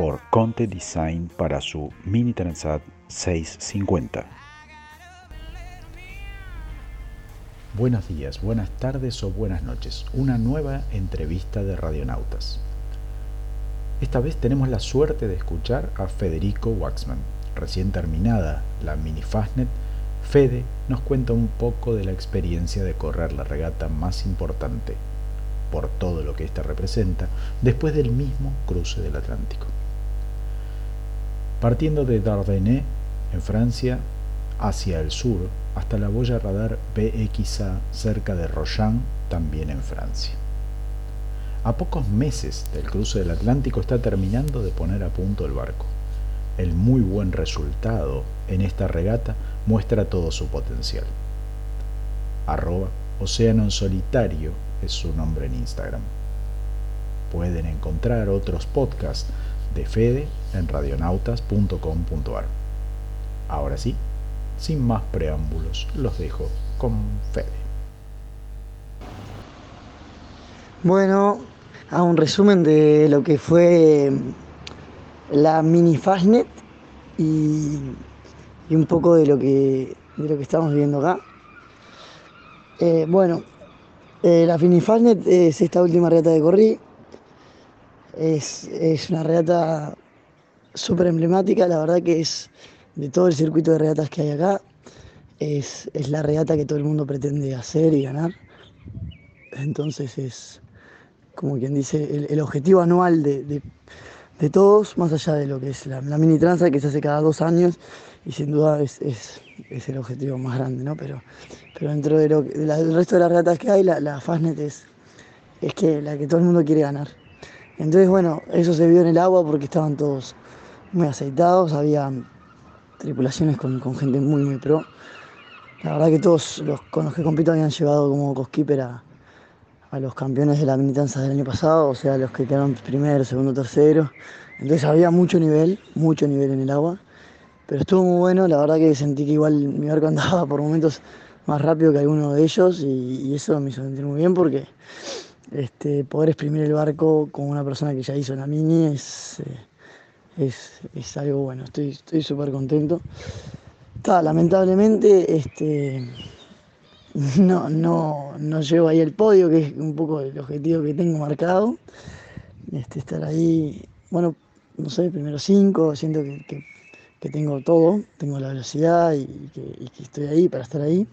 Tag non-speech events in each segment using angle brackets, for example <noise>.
por Conte Design para su Mini Transat 650. Buenos días, buenas tardes o buenas noches. Una nueva entrevista de Radionautas. Esta vez tenemos la suerte de escuchar a Federico Waxman. Recién terminada la Mini Fastnet, Fede nos cuenta un poco de la experiencia de correr la regata más importante, por todo lo que ésta representa, después del mismo cruce del Atlántico. Partiendo de Dardanelles, en Francia, hacia el sur, hasta la boya radar BXA cerca de Royan, también en Francia. A pocos meses del cruce del Atlántico está terminando de poner a punto el barco. El muy buen resultado en esta regata muestra todo su potencial. Arroba Océano en Solitario es su nombre en Instagram. Pueden encontrar otros podcasts de Fede en radionautas.com.ar. Ahora sí, sin más preámbulos, los dejo con Fede. Bueno, a un resumen de lo que fue la mini Fastnet y, un poco de lo que, de lo que estamos viendo acá. Eh, bueno, eh, la mini Fastnet es esta última regata de corrí. Es, es una regata súper emblemática, la verdad que es de todo el circuito de regatas que hay acá. Es, es la regata que todo el mundo pretende hacer y ganar. Entonces es, como quien dice, el, objetivo anual de, de, de, todos, más allá de lo que es la, mini tranza que se hace cada dos años y sin duda es, es, es el objetivo más grande, ¿no? Pero, pero dentro de del resto de las regatas que hay, la, la Fastnet es, es que la que todo el mundo quiere ganar. Entonces, bueno, eso se vio en el agua porque estaban todos muy aceitados, había tripulaciones con, gente muy, muy pro. La verdad que todos los con los que compito habían llevado como coskeeper a, a los campeones de la militanza del año pasado, o sea, los que quedaron primero, segundo, tercero. Entonces había mucho nivel, mucho nivel en el agua. Pero estuvo muy bueno, la verdad que sentí que igual mi barco <laughs> andaba por momentos más rápido que alguno de ellos y, y eso me hizo sentir muy bien porque este, poder exprimir el barco con una persona que ya hizo la mini es, eh, es, es, algo bueno, estoy súper contento. Está, lamentablemente este, no, no, no llego ahí al podio, que es un poco el objetivo que tengo marcado. Este, estar ahí, bueno, no sé, primero cinco, siento que, que, tengo todo, tengo la velocidad y y que, estoy ahí para estar ahí.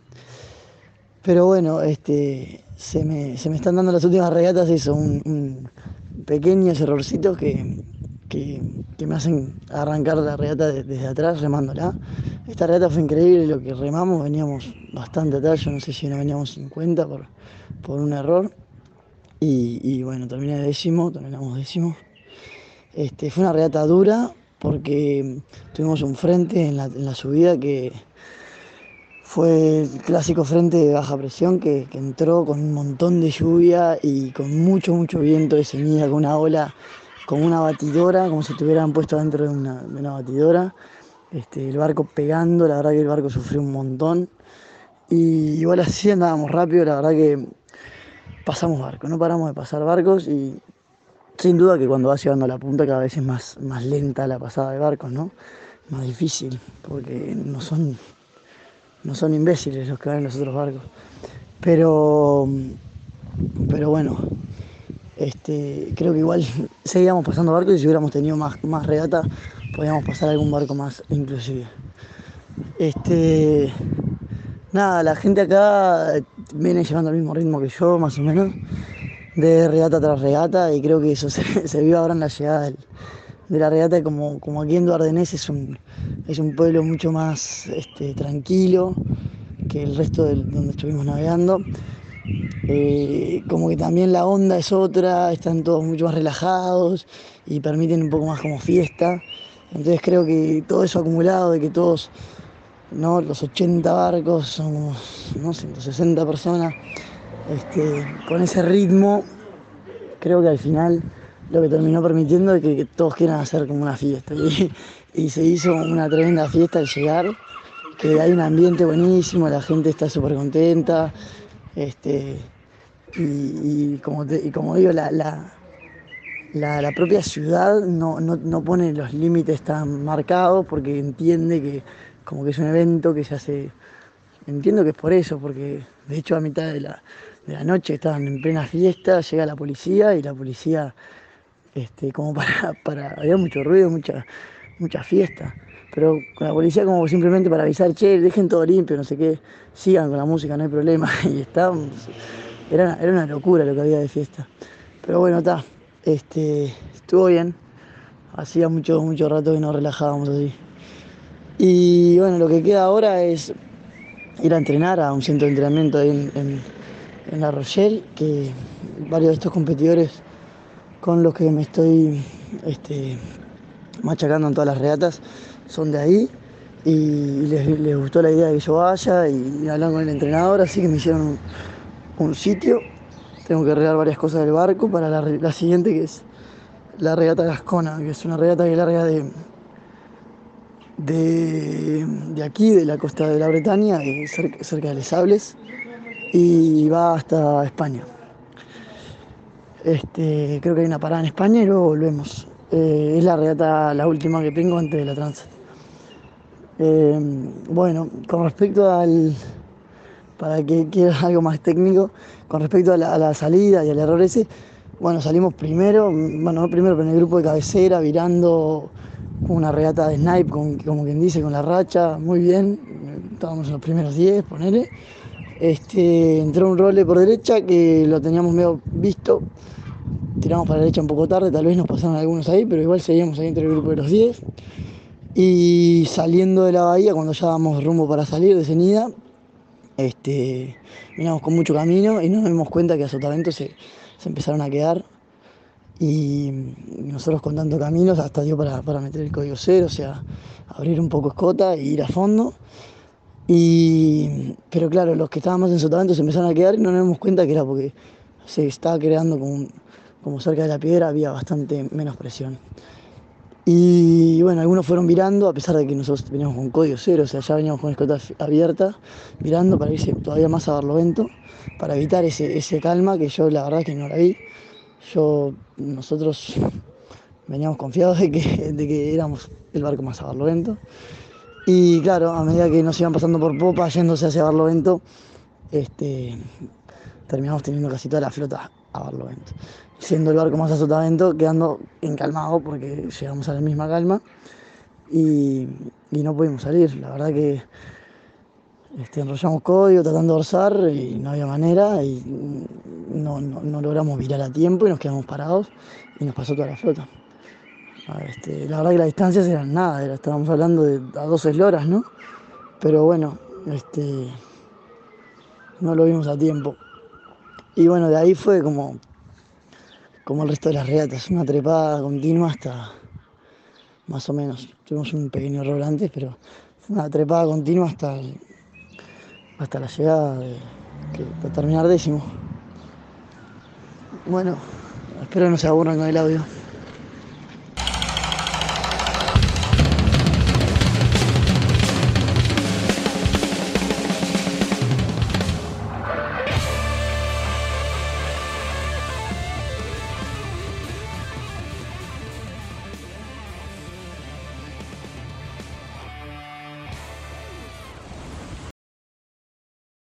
Pero bueno, este, se, me, se me están dando las últimas regatas eso, un, un pequeños errorcitos que, que, me hacen arrancar la regata desde atrás remándola. Esta regata fue increíble, lo que remamos, veníamos bastante atrás, yo no sé si no veníamos 50 por, por un error. Y, y, bueno, terminé décimo, terminamos décimo. Este, fue una regata dura porque tuvimos un frente en la subida que fue el clásico frente de baja presión que, entró con un montón de lluvia y con mucho, mucho viento de semilla, con una ola como una batidora, como si estuvieran puesto dentro de una, batidora. Este, el barco pegando, la verdad que el barco sufrió un montón. Y igual así andábamos rápido, la verdad que pasamos barcos, no paramos de pasar barcos y sin duda que cuando vas llevando a la punta cada vez es más, más lenta la pasada de barcos, ¿no? Más difícil, porque no son, no son imbéciles los que van en los otros barcos. Pero, pero bueno, este, creo que igual <laughs> seguíamos pasando barcos y si hubiéramos tenido más, más regata podíamos pasar algún barco más inclusive. Este, nada, la gente acá viene llevando el mismo ritmo que yo, más o menos, de regata tras regata y creo que eso <laughs> se, se vio ahora en la llegada del, de la regata como, como aquí en Duardenés es un, es un pueblo mucho más este, tranquilo que el resto de donde estuvimos navegando eh, como que también la onda es otra, están todos mucho más relajados y permiten un poco más como fiesta. Entonces creo que todo eso acumulado, de que todos, ¿no? los 80 barcos, somos ¿no? 160 personas, este, con ese ritmo, creo que al final lo que terminó permitiendo es que, todos quieran hacer como una fiesta. Y, se hizo una tremenda fiesta al llegar, que hay un ambiente buenísimo, la gente está súper contenta. Este, y, como como digo, la, la, propia ciudad no, no, pone los límites tan marcados porque entiende que como que es un evento que se hace. Entiendo que es por eso, porque de hecho a mitad de la, de la noche estaban en plena fiesta, llega la policía y la policía este, como <laughs> para, había mucho ruido, mucha, mucha fiesta, pero con la policía como simplemente para avisar, che, dejen todo limpio, no sé qué, sigan con la música, no hay problema, <laughs> y estábamos, era, era una locura lo que había de fiesta, pero bueno, está, estuvo bien, hacía mucho, mucho rato que nos relajábamos así. Y bueno, lo que queda ahora es ir a entrenar a un centro de entrenamiento en, en, en La Rochelle, que varios de estos competidores con los que me estoy este, machacando en todas las regatas son de ahí y les, gustó la idea de que yo vaya y hablar con el entrenador, así que me hicieron un, sitio. Tengo que arreglar varias cosas del barco para la, siguiente que es la regata Gascona, que es una regata que larga de, de, aquí, de la costa de la Bretaña, cerca, cerca de Les Sables, y va hasta España. Este, creo que hay una parada en España y luego volvemos. Eh, es la regata, la última que tengo antes de la trans. Eh, bueno, con respecto al, para que quiera <laughs> algo más técnico, con respecto a la, salida y al error ese, bueno, salimos primero, bueno, no primero, pero en el grupo de cabecera, virando una regata de snipe, como quien dice, con la racha, muy bien, estábamos en los primeros 10, ponele. Este, entró un role por derecha que lo teníamos medio visto, tiramos para la derecha un poco tarde, tal vez nos pasaron algunos ahí, pero igual seguíamos ahí entre el grupo de los 10. Y saliendo de la bahía, cuando ya damos rumbo para salir de Cenida, este, vinimos con mucho camino y nos dimos cuenta que a Sotavento se, se empezaron a quedar. Y nosotros con tanto caminos hasta dio para, para meter el código cero, o sea, abrir un poco escota e ir a fondo. Y, pero claro, los que estábamos en Sotavento se empezaron a quedar y no nos dimos cuenta que era porque se estaba creando como un, como cerca de la piedra había bastante menos presión. Y bueno, algunos fueron virando, a pesar de que nosotros veníamos con código cero, o sea, ya veníamos con escota abierta, virando para irse todavía más a Barlovento, para evitar ese, ese calma que yo la verdad que no la vi. Nosotros veníamos confiados de que, de que éramos el barco más a Barlovento. Y claro, a medida que nos iban pasando por popa, yéndose hacia Barlovento, este, terminamos teniendo casi toda la flota a Barlovento siendo el barco más a quedando encalmado porque llegamos a la misma calma y, no pudimos salir. La verdad que este, enrollamos código tratando de orzar y no había manera y no, logramos virar a tiempo y nos quedamos parados y nos pasó toda la flota. Este, la verdad que las distancias eran nada, estábamos hablando de a dos esloras, ¿no? Pero bueno, este, no lo vimos a tiempo. Y bueno, de ahí fue como como el resto de las regatas, una trepada continua hasta más o menos. Tuvimos un pequeño error antes, pero una trepada continua hasta, hasta la llegada de, terminar décimo. Bueno, espero no se aburran con el audio.